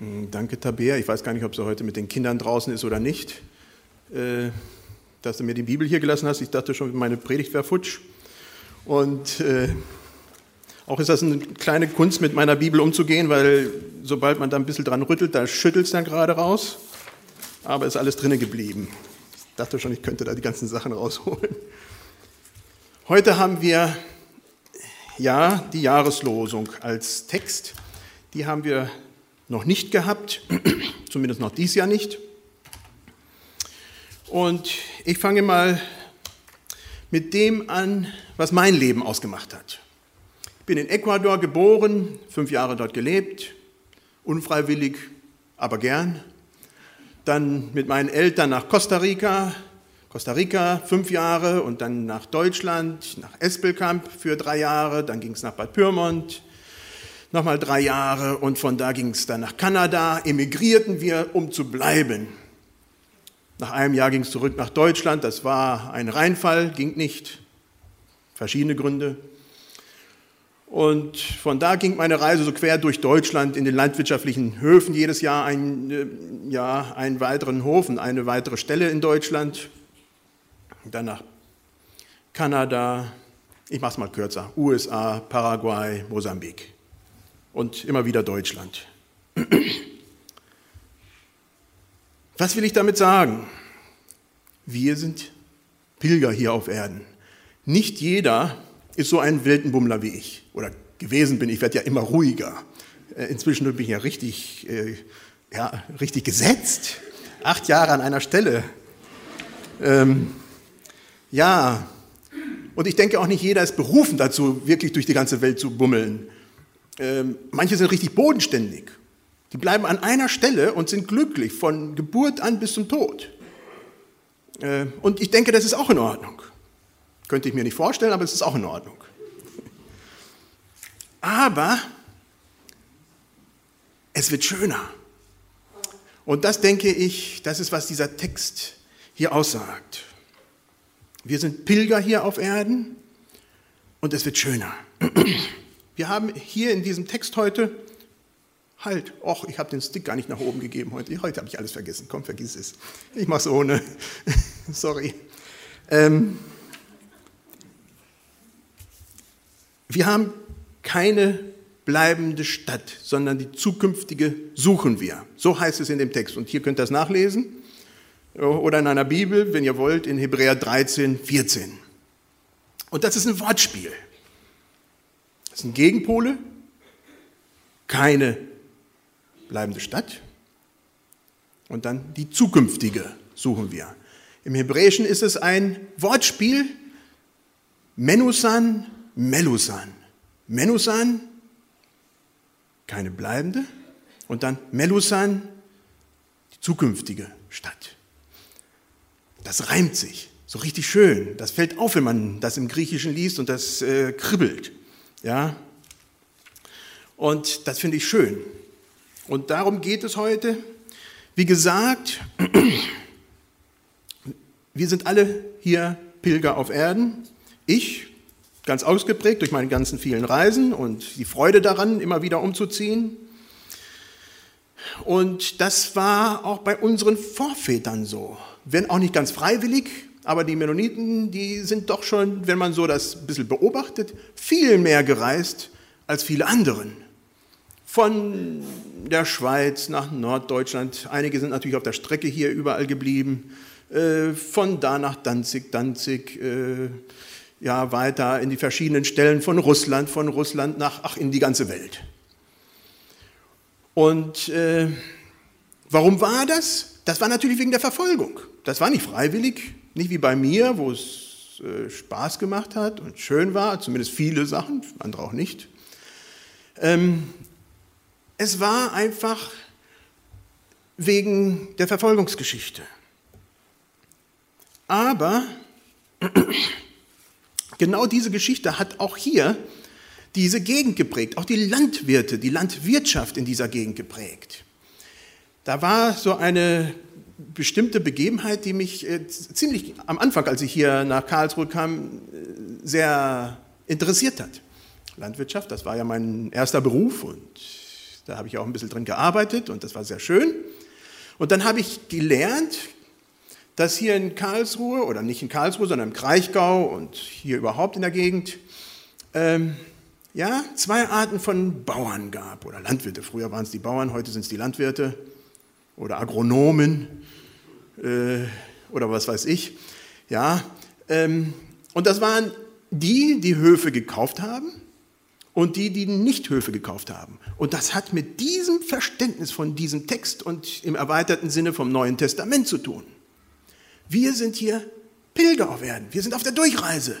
Hm, danke, Tabea. Ich weiß gar nicht, ob sie heute mit den Kindern draußen ist oder nicht. Äh, dass du mir die Bibel hier gelassen hast. Ich dachte schon, meine Predigt wäre futsch. Und äh, auch ist das eine kleine Kunst, mit meiner Bibel umzugehen, weil sobald man da ein bisschen dran rüttelt, da schüttelt es dann gerade raus. Aber ist alles drinnen geblieben. Ich dachte schon, ich könnte da die ganzen Sachen rausholen. Heute haben wir ja die Jahreslosung als Text. Die haben wir noch nicht gehabt, zumindest noch dies Jahr nicht. Und ich fange mal mit dem an, was mein Leben ausgemacht hat. Ich bin in Ecuador geboren, fünf Jahre dort gelebt, unfreiwillig, aber gern. Dann mit meinen Eltern nach Costa Rica, Costa Rica fünf Jahre und dann nach Deutschland, nach Espelkamp für drei Jahre, dann ging es nach Bad Pyrmont, nochmal drei Jahre und von da ging es dann nach Kanada, emigrierten wir, um zu bleiben. Nach einem Jahr ging es zurück nach Deutschland, das war ein Reinfall, ging nicht, verschiedene Gründe. Und von da ging meine Reise so quer durch Deutschland in den landwirtschaftlichen Höfen, jedes Jahr ein, äh, ja, einen weiteren Hof und eine weitere Stelle in Deutschland. Dann nach Kanada, ich mache es mal kürzer, USA, Paraguay, Mosambik und immer wieder Deutschland. Was will ich damit sagen? Wir sind Pilger hier auf Erden. Nicht jeder ist so ein Weltenbummler wie ich oder gewesen bin. Ich werde ja immer ruhiger. Äh, inzwischen bin ich ja richtig, äh, ja, richtig gesetzt. Acht Jahre an einer Stelle. Ähm, ja, und ich denke auch nicht jeder ist berufen dazu, wirklich durch die ganze Welt zu bummeln. Ähm, manche sind richtig bodenständig. Die bleiben an einer Stelle und sind glücklich von Geburt an bis zum Tod. Äh, und ich denke, das ist auch in Ordnung. Könnte ich mir nicht vorstellen, aber es ist auch in Ordnung. Aber es wird schöner. Und das denke ich, das ist, was dieser Text hier aussagt. Wir sind Pilger hier auf Erden und es wird schöner. Wir haben hier in diesem Text heute, halt, och, ich habe den Stick gar nicht nach oben gegeben heute. Heute habe ich alles vergessen. Komm, vergiss es. Ich mache es ohne. Sorry. Ähm, wir haben keine bleibende Stadt, sondern die zukünftige suchen wir. So heißt es in dem Text. Und hier könnt ihr das nachlesen. Oder in einer Bibel, wenn ihr wollt, in Hebräer 13, 14. Und das ist ein Wortspiel. Das sind Gegenpole, keine bleibende Stadt und dann die zukünftige suchen wir. Im Hebräischen ist es ein Wortspiel, Menusan, Melusan. Menusan, keine bleibende, und dann Melusan, die zukünftige Stadt. Das reimt sich, so richtig schön. Das fällt auf, wenn man das im Griechischen liest und das äh, kribbelt. Ja? Und das finde ich schön. Und darum geht es heute. Wie gesagt, wir sind alle hier Pilger auf Erden. Ich, ganz ausgeprägt durch meine ganzen vielen Reisen und die Freude daran, immer wieder umzuziehen. Und das war auch bei unseren Vorvätern so. Wenn auch nicht ganz freiwillig, aber die Mennoniten, die sind doch schon, wenn man so das ein bisschen beobachtet, viel mehr gereist als viele anderen. Von der Schweiz nach Norddeutschland, einige sind natürlich auf der Strecke hier überall geblieben, äh, von da nach Danzig, Danzig, äh, ja, weiter in die verschiedenen Stellen von Russland, von Russland nach, ach, in die ganze Welt. Und äh, warum war das? Das war natürlich wegen der Verfolgung. Das war nicht freiwillig, nicht wie bei mir, wo es äh, Spaß gemacht hat und schön war, zumindest viele Sachen, andere auch nicht. Ähm, es war einfach wegen der Verfolgungsgeschichte. Aber genau diese Geschichte hat auch hier diese Gegend geprägt, auch die Landwirte, die Landwirtschaft in dieser Gegend geprägt. Da war so eine bestimmte Begebenheit, die mich äh, ziemlich am Anfang, als ich hier nach Karlsruhe kam, äh, sehr interessiert hat. Landwirtschaft, das war ja mein erster Beruf und Da habe ich auch ein bisschen drin gearbeitet und das war sehr schön. Und dann habe ich gelernt, dass hier in Karlsruhe, oder nicht in Karlsruhe, sondern im Kraichgau und hier überhaupt in der Gegend, ähm, ja, zwei Arten von Bauern gab oder Landwirte. Früher waren es die Bauern, heute sind es die Landwirte oder Agronomen äh, oder was weiß ich. Ja, ähm, und das waren die, die Höfe gekauft haben und die, die nicht Höfe gekauft haben. Und das hat mit diesem Verständnis von diesem Text und im erweiterten Sinne vom Neuen Testament zu tun. Wir sind hier Pilger auf Erden, wir sind auf der Durchreise.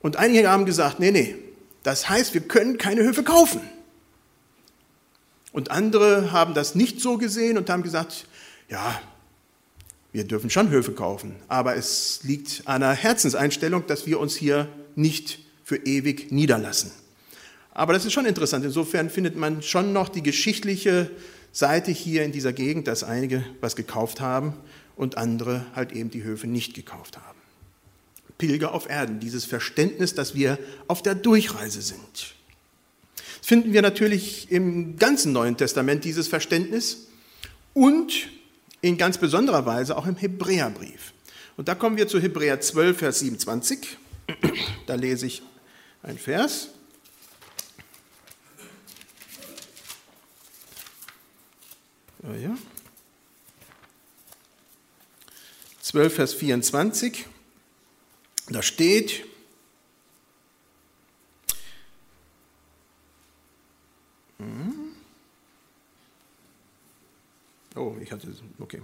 Und einige haben gesagt, nee, nee, das heißt, wir können keine Höfe kaufen. Und andere haben das nicht so gesehen und haben gesagt, ja, wir dürfen schon Höfe kaufen, aber es liegt an einer Herzenseinstellung, dass wir uns hier nicht für ewig niederlassen. Aber das ist schon interessant. Insofern findet man schon noch die geschichtliche Seite hier in dieser Gegend, dass einige was gekauft haben und andere halt eben die Höfe nicht gekauft haben. Pilger auf Erden, dieses Verständnis, dass wir auf der Durchreise sind. Finden wir natürlich im ganzen Neuen Testament, dieses Verständnis, und in ganz besonderer Weise auch im Hebräerbrief. Und da kommen wir zu Hebräer 12, Vers 27. Da lese ich ein Vers. Oh ja. 12, Vers 24. Da steht, hm. oh, ich hatte, okay.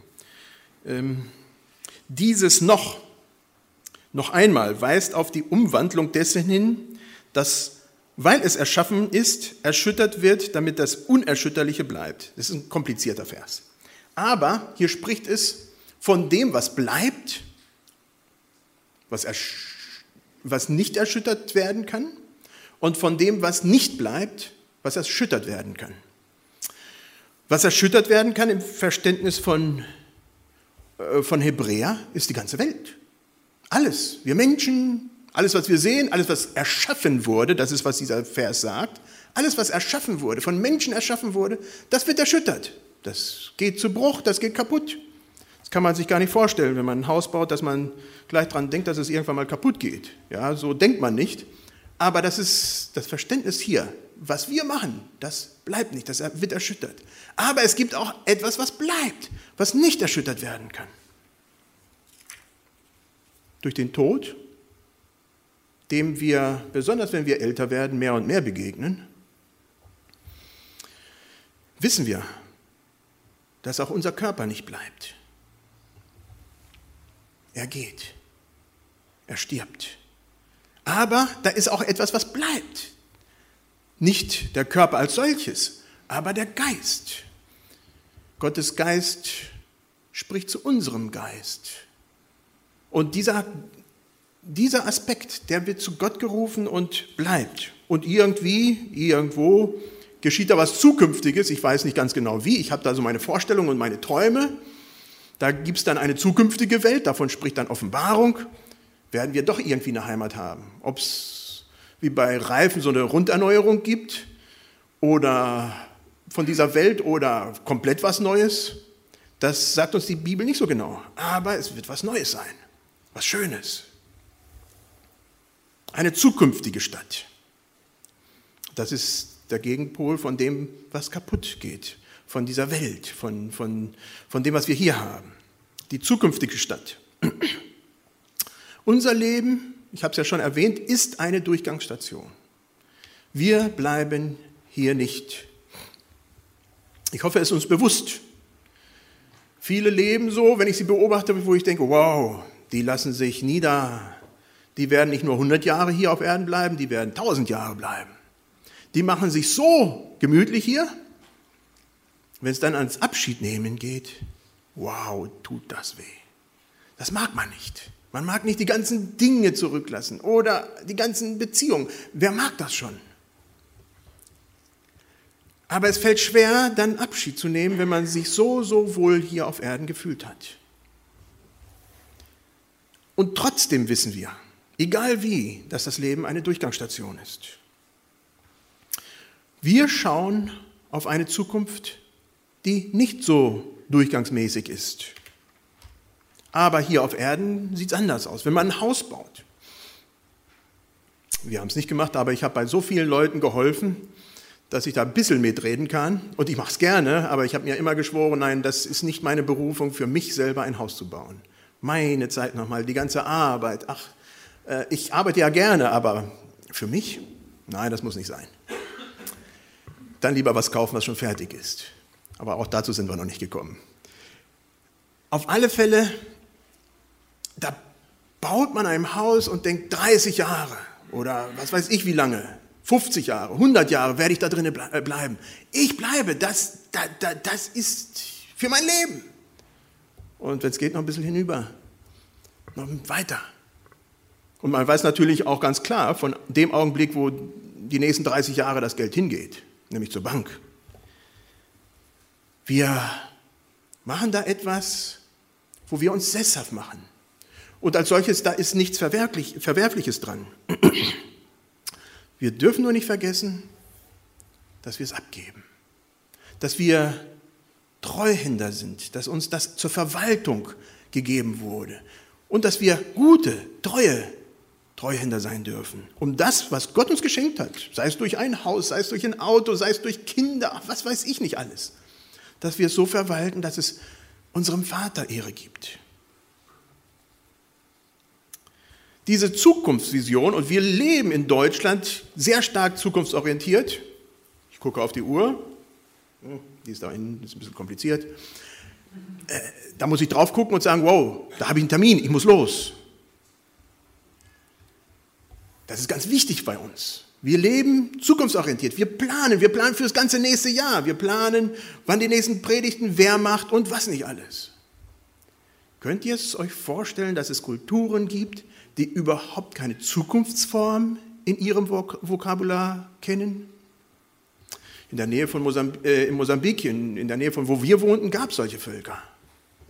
Ähm, dieses noch, noch einmal weist auf die Umwandlung dessen hin, dass, weil es erschaffen ist, erschüttert wird, damit das Unerschütterliche bleibt. Das ist ein komplizierter Vers. Aber hier spricht es von dem, was bleibt was, was nicht erschüttert werden kann und von dem, was nicht bleibt, was erschüttert werden kann. Was erschüttert werden kann im Verständnis von, äh, von Hebräer ist die ganze Welt. Alles. Wir Menschen, alles, was wir sehen, alles, was erschaffen wurde, das ist, was dieser Vers sagt, alles, was erschaffen wurde, von Menschen erschaffen wurde, das wird erschüttert. Das geht zu Bruch, das geht kaputt. Das kann man sich gar nicht vorstellen, wenn man ein Haus baut, dass man gleich daran denkt, dass es irgendwann mal kaputt geht. Ja, so denkt man nicht. Aber das ist das Verständnis hier. Was wir machen, das bleibt nicht, das wird erschüttert. Aber es gibt auch etwas, was bleibt, was nicht erschüttert werden kann. Durch den Tod, dem wir, besonders wenn wir älter werden, mehr und mehr begegnen, wissen wir, dass auch unser Körper nicht bleibt. Er geht. Er stirbt. Aber da ist auch etwas, was bleibt. Nicht der Körper als solches, aber der Geist. Gottes Geist spricht zu unserem Geist. Und dieser, dieser Aspekt, der wird zu Gott gerufen und bleibt. Und irgendwie, irgendwo geschieht da was Zukünftiges. Ich weiß nicht ganz genau wie. Ich habe da so meine Vorstellungen und meine Träume. Da gibt es dann eine zukünftige Welt, davon spricht dann Offenbarung, werden wir doch irgendwie eine Heimat haben. Ob es wie bei Reifen so eine Runderneuerung gibt oder von dieser Welt oder komplett was Neues, das sagt uns die Bibel nicht so genau. Aber es wird was Neues sein, was Schönes. Eine zukünftige Stadt. Das ist der Gegenpol von dem, was kaputt geht von dieser Welt, von, von, von dem, was wir hier haben. Die zukünftige Stadt. Unser Leben, ich habe es ja schon erwähnt, ist eine Durchgangsstation. Wir bleiben hier nicht. Ich hoffe, es ist uns bewusst. Viele leben so, wenn ich sie beobachte, wo ich denke, wow, die lassen sich nieder. Die werden nicht nur 100 Jahre hier auf Erden bleiben, die werden 1000 Jahre bleiben. Die machen sich so gemütlich hier, wenn es dann ans Abschied nehmen geht, wow, tut das weh. Das mag man nicht. Man mag nicht die ganzen Dinge zurücklassen oder die ganzen Beziehungen. Wer mag das schon? Aber es fällt schwer, dann Abschied zu nehmen, wenn man sich so, so wohl hier auf Erden gefühlt hat. Und trotzdem wissen wir, egal wie, dass das Leben eine Durchgangsstation ist. Wir schauen auf eine Zukunft, die nicht so durchgangsmäßig ist. Aber hier auf Erden sieht es anders aus. Wenn man ein Haus baut, wir haben es nicht gemacht, aber ich habe bei so vielen Leuten geholfen, dass ich da ein bisschen mitreden kann. Und ich mache es gerne, aber ich habe mir immer geschworen, nein, das ist nicht meine Berufung, für mich selber ein Haus zu bauen. Meine Zeit nochmal, die ganze Arbeit. Ach, äh, ich arbeite ja gerne, aber für mich? Nein, das muss nicht sein. Dann lieber was kaufen, was schon fertig ist. Aber auch dazu sind wir noch nicht gekommen. Auf alle Fälle, baut man ein Haus und denkt 30 Jahre oder was weiß ich wie lange, 50 Jahre, 100 Jahre werde ich da drinnen äh, bleiben. Ich bleibe, das, das, das ist für mein Leben. Und wenn es geht, noch ein bisschen hinüber, noch weiter. Und man weiß natürlich auch ganz klar von dem Augenblick, wo die nächsten 30 Jahre das Geld hingeht, nämlich zur Bank. Wir machen da etwas, wo wir uns sesshaft machen. Und als solches, da ist nichts Verwerflich, Verwerfliches dran. Wir dürfen nur nicht vergessen, dass wir es abgeben, dass wir Treuhänder sind, dass uns das zur Verwaltung gegeben wurde und dass wir gute, treue Treuhänder sein dürfen, um das, was Gott uns geschenkt hat, sei es durch ein Haus, sei es durch ein Auto, sei es durch Kinder, was weiß ich nicht alles, dass wir es so verwalten, dass es unserem Vater Ehre gibt. Diese Zukunftsvision und wir leben in Deutschland sehr stark zukunftsorientiert. Ich gucke auf die Uhr, hm, die ist da hinten, ist ein bisschen kompliziert. Äh, da muss ich drauf gucken und sagen, wow, da habe ich einen Termin, ich muss los. Das ist ganz wichtig bei uns. Wir leben zukunftsorientiert. Wir planen. Wir planen für das ganze nächste Jahr. Wir planen, wann die nächsten Predigten wer macht und was nicht alles. Könnt ihr es euch vorstellen, dass es Kulturen gibt, die überhaupt keine Zukunftsform in ihrem Vok Vokabular kennen? In der Nähe von Mosambik, äh, in Mosambik, in der Nähe von wo wir wohnten, gab es solche Völker,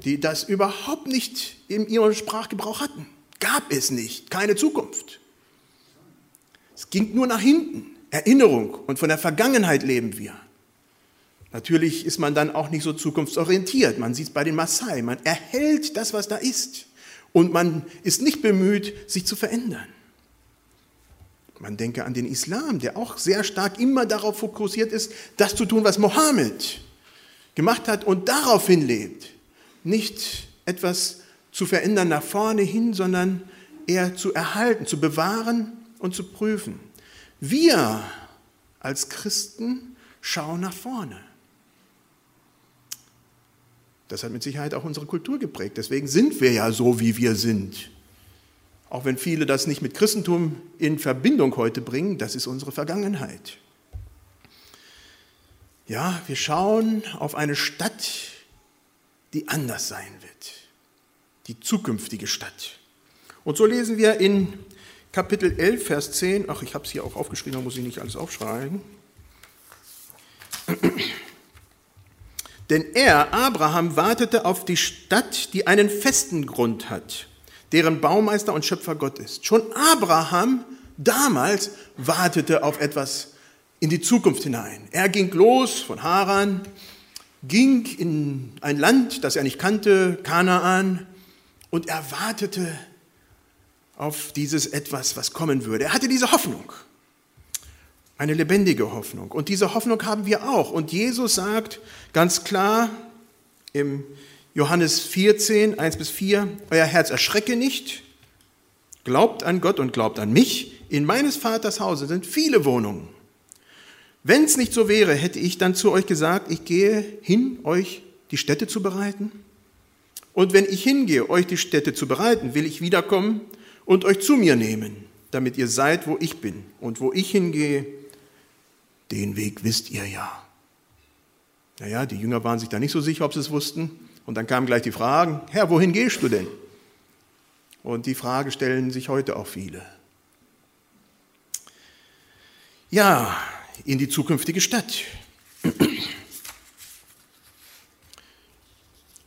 die das überhaupt nicht in ihrem Sprachgebrauch hatten. Gab es nicht, keine Zukunft. Es ging nur nach hinten, Erinnerung und von der Vergangenheit leben wir. Natürlich ist man dann auch nicht so zukunftsorientiert. Man sieht es bei den Maasai, man erhält das, was da ist und man ist nicht bemüht, sich zu verändern. Man denke an den Islam, der auch sehr stark immer darauf fokussiert ist, das zu tun, was Mohammed gemacht hat und daraufhin lebt. Nicht etwas zu verändern nach vorne hin, sondern eher zu erhalten, zu bewahren und zu prüfen. Wir als Christen schauen nach vorne. Das hat mit Sicherheit auch unsere Kultur geprägt. Deswegen sind wir ja so, wie wir sind. Auch wenn viele das nicht mit Christentum in Verbindung heute bringen, das ist unsere Vergangenheit. Ja, wir schauen auf eine Stadt, die anders sein wird. Die zukünftige Stadt. Und so lesen wir in Kapitel 11, Vers 10, ach, ich habe es hier auch aufgeschrieben, da muss ich nicht alles aufschreiben. Denn er, Abraham, wartete auf die Stadt, die einen festen Grund hat, deren Baumeister und Schöpfer Gott ist. Schon Abraham damals wartete auf etwas in die Zukunft hinein. Er ging los von Haran, ging in ein Land, das er nicht kannte, Kanaan, und er wartete auf dieses etwas, was kommen würde. Er hatte diese Hoffnung. Eine lebendige Hoffnung. Und diese Hoffnung haben wir auch. Und Jesus sagt ganz klar im Johannes 14, 1 bis 4, Euer Herz erschrecke nicht, glaubt an Gott und glaubt an mich. In meines Vaters Hause sind viele Wohnungen. Wenn es nicht so wäre, hätte ich dann zu euch gesagt, ich gehe hin, euch die Städte zu bereiten. Und wenn ich hingehe, euch die Städte zu bereiten, will ich wiederkommen und euch zu mir nehmen, damit ihr seid, wo ich bin. Und wo ich hingehe, den Weg wisst ihr ja. Naja, die Jünger waren sich da nicht so sicher, ob sie es wussten. Und dann kamen gleich die Fragen, Herr, wohin gehst du denn? Und die Frage stellen sich heute auch viele. Ja, in die zukünftige Stadt.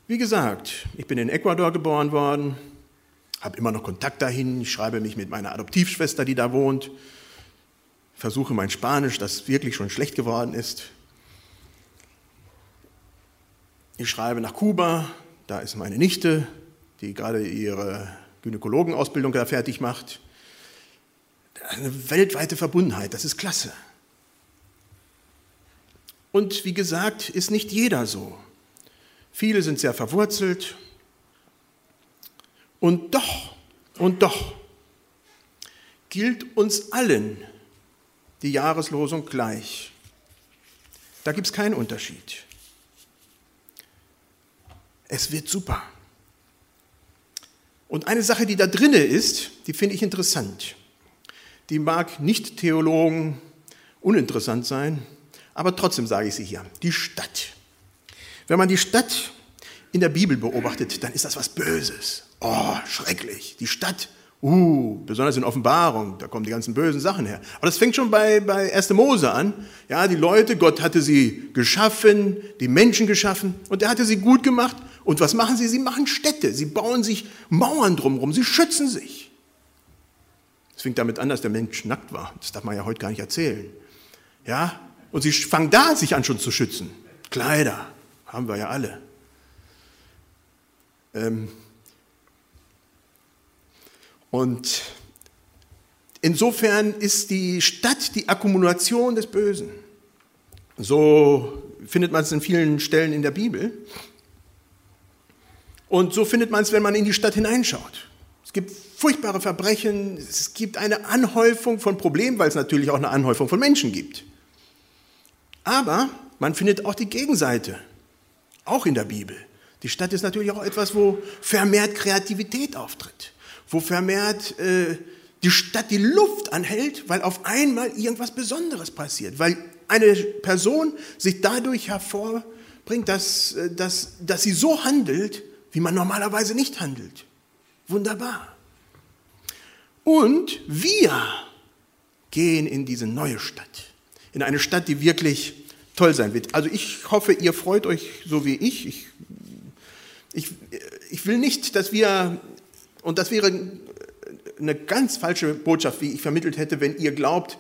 Wie gesagt, ich bin in Ecuador geboren worden, habe immer noch Kontakt dahin, ich schreibe mich mit meiner Adoptivschwester, die da wohnt, versuche mein Spanisch, das wirklich schon schlecht geworden ist, Ich schreibe nach Kuba, da ist meine Nichte, die gerade ihre Gynäkologenausbildung da fertig macht. Eine weltweite Verbundenheit, das ist klasse. Und wie gesagt, ist nicht jeder so. Viele sind sehr verwurzelt. Und doch, und doch gilt uns allen die Jahreslosung gleich. Da gibt es keinen Unterschied. Es wird super. Und eine Sache, die da drinne ist, die finde ich interessant. Die mag nicht Theologen uninteressant sein, aber trotzdem sage ich sie hier. Die Stadt. Wenn man die Stadt in der Bibel beobachtet, dann ist das was Böses. Oh, schrecklich. Die Stadt Uh, besonders in Offenbarung, da kommen die ganzen bösen Sachen her. Aber das fängt schon bei, bei 1. Mose an. Ja, die Leute, Gott hatte sie geschaffen, die Menschen geschaffen und er hatte sie gut gemacht. Und was machen sie? Sie machen Städte, sie bauen sich Mauern drumherum, sie schützen sich. Es fängt damit an, dass der Mensch nackt war. Das darf man ja heute gar nicht erzählen. Ja, und sie fangen da sich an schon zu schützen. Kleider, haben wir ja alle. Ähm, und insofern ist die Stadt die Akkumulation des Bösen. So findet man es in vielen Stellen in der Bibel. Und so findet man es, wenn man in die Stadt hineinschaut. Es gibt furchtbare Verbrechen, es gibt eine Anhäufung von Problemen, weil es natürlich auch eine Anhäufung von Menschen gibt. Aber man findet auch die Gegenseite, auch in der Bibel. Die Stadt ist natürlich auch etwas, wo vermehrt Kreativität auftritt wo vermehrt äh, die Stadt die Luft anhält, weil auf einmal irgendwas Besonderes passiert, weil eine Person sich dadurch hervorbringt, dass, äh, dass, dass sie so handelt, wie man normalerweise nicht handelt. Wunderbar. Und wir gehen in diese neue Stadt, in eine Stadt, die wirklich toll sein wird. Also ich hoffe, ihr freut euch so wie ich. Ich, ich, ich will nicht, dass wir und das wäre eine ganz falsche Botschaft, wie ich vermittelt hätte, wenn ihr glaubt,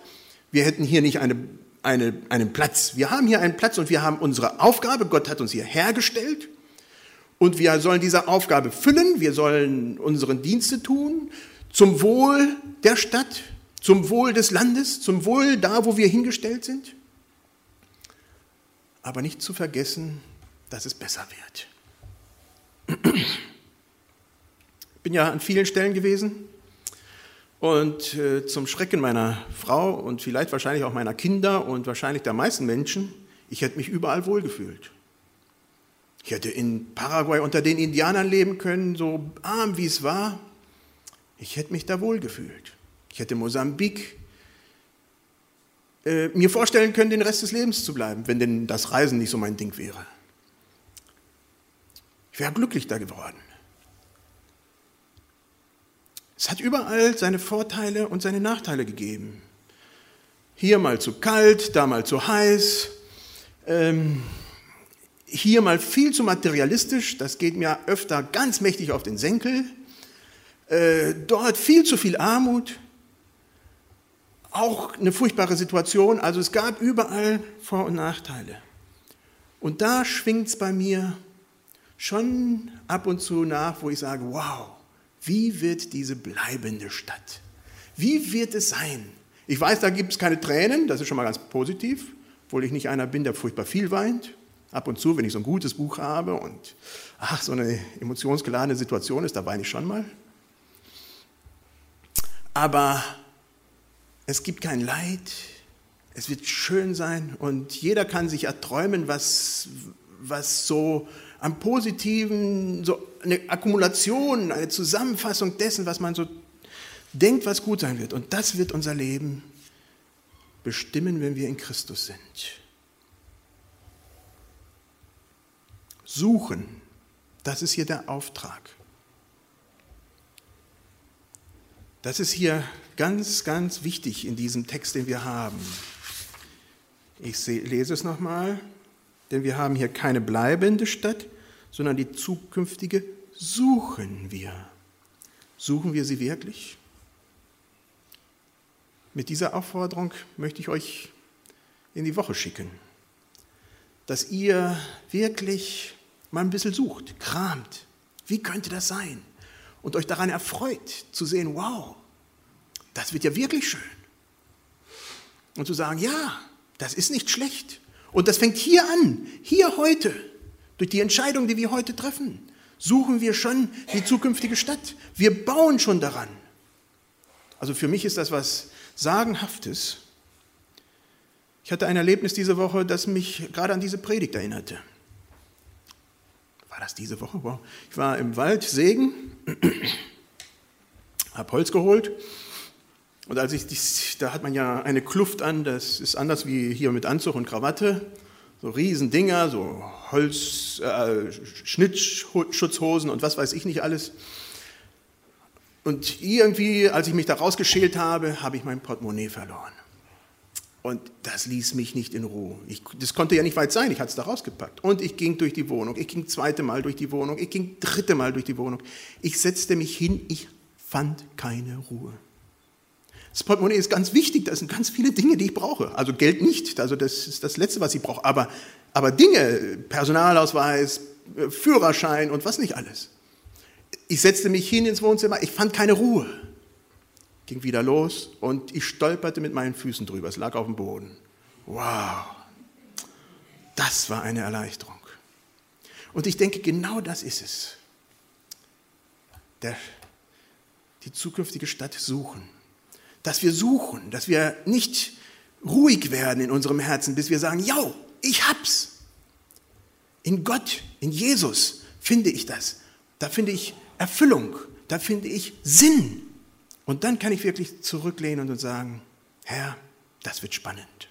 wir hätten hier nicht eine, eine, einen Platz. Wir haben hier einen Platz und wir haben unsere Aufgabe. Gott hat uns hier hergestellt und wir sollen diese Aufgabe füllen. Wir sollen unsere Dienste tun zum Wohl der Stadt, zum Wohl des Landes, zum Wohl da, wo wir hingestellt sind. Aber nicht zu vergessen, dass es besser wird bin ja an vielen Stellen gewesen und äh, zum Schrecken meiner Frau und vielleicht wahrscheinlich auch meiner Kinder und wahrscheinlich der meisten Menschen, ich hätte mich überall wohlgefühlt. Ich hätte in Paraguay unter den Indianern leben können, so arm wie es war. Ich hätte mich da wohlgefühlt. Ich hätte Mosambik äh, mir vorstellen können, den Rest des Lebens zu bleiben, wenn denn das Reisen nicht so mein Ding wäre. Ich wäre glücklich da geworden. Es hat überall seine Vorteile und seine Nachteile gegeben. Hier mal zu kalt, da mal zu heiß, ähm, hier mal viel zu materialistisch, das geht mir öfter ganz mächtig auf den Senkel, äh, dort viel zu viel Armut, auch eine furchtbare Situation, also es gab überall Vor- und Nachteile. Und da schwingt es bei mir schon ab und zu nach, wo ich sage, wow, wie wird diese bleibende Stadt? Wie wird es sein? Ich weiß, da gibt es keine Tränen, das ist schon mal ganz positiv, obwohl ich nicht einer bin, der furchtbar viel weint. Ab und zu, wenn ich so ein gutes Buch habe und ach, so eine emotionsgeladene Situation ist, da weine ich schon mal. Aber es gibt kein Leid, es wird schön sein und jeder kann sich erträumen, was, was so am Positiven, so eine Akkumulation, eine Zusammenfassung dessen, was man so denkt, was gut sein wird. Und das wird unser Leben bestimmen, wenn wir in Christus sind. Suchen, das ist hier der Auftrag. Das ist hier ganz, ganz wichtig in diesem Text, den wir haben. Ich lese es nochmal. Denn wir haben hier keine bleibende Stadt, sondern die zukünftige suchen wir. Suchen wir sie wirklich? Mit dieser Aufforderung möchte ich euch in die Woche schicken, dass ihr wirklich mal ein bisschen sucht, kramt. Wie könnte das sein? Und euch daran erfreut, zu sehen, wow, das wird ja wirklich schön. Und zu sagen, ja, das ist nicht schlecht. Und das fängt hier an, hier heute, durch die Entscheidung, die wir heute treffen. Suchen wir schon die zukünftige Stadt. Wir bauen schon daran. Also für mich ist das was Sagenhaftes. Ich hatte ein Erlebnis diese Woche, das mich gerade an diese Predigt erinnerte. War das diese Woche? Wow. Ich war im Wald, Segen, habe Holz geholt und als ich, dies, da hat man ja eine Kluft an, das ist anders wie hier mit Anzug und Krawatte, so Riesendinger, so Holz, äh, Schnittschutzhosen und was weiß ich nicht alles. Und irgendwie, als ich mich da rausgeschält habe, habe ich mein Portemonnaie verloren. Und das ließ mich nicht in Ruhe. Ich, das konnte ja nicht weit sein, ich hatte es da rausgepackt. Und ich ging durch die Wohnung, ich ging zweite Mal durch die Wohnung, ich ging dritte Mal durch die Wohnung. Ich setzte mich hin, ich fand keine Ruhe. Das Portemonnaie ist ganz wichtig, da sind ganz viele Dinge, die ich brauche. Also Geld nicht, also das ist das Letzte, was ich brauche. Aber, aber Dinge, Personalausweis, äh, Führerschein und was nicht alles. Ich setzte mich hin ins Wohnzimmer, ich fand keine Ruhe. Ging wieder los und ich stolperte mit meinen Füßen drüber. Es lag auf dem Boden. Wow, das war eine Erleichterung. Und ich denke, genau das ist es. Der, die zukünftige Stadt suchen dass wir suchen, dass wir nicht ruhig werden in unserem Herzen, bis wir sagen, ja, ich hab's. In Gott, in Jesus finde ich das. Da finde ich Erfüllung, da finde ich Sinn. Und dann kann ich wirklich zurücklehnen und sagen, Herr, das wird spannend.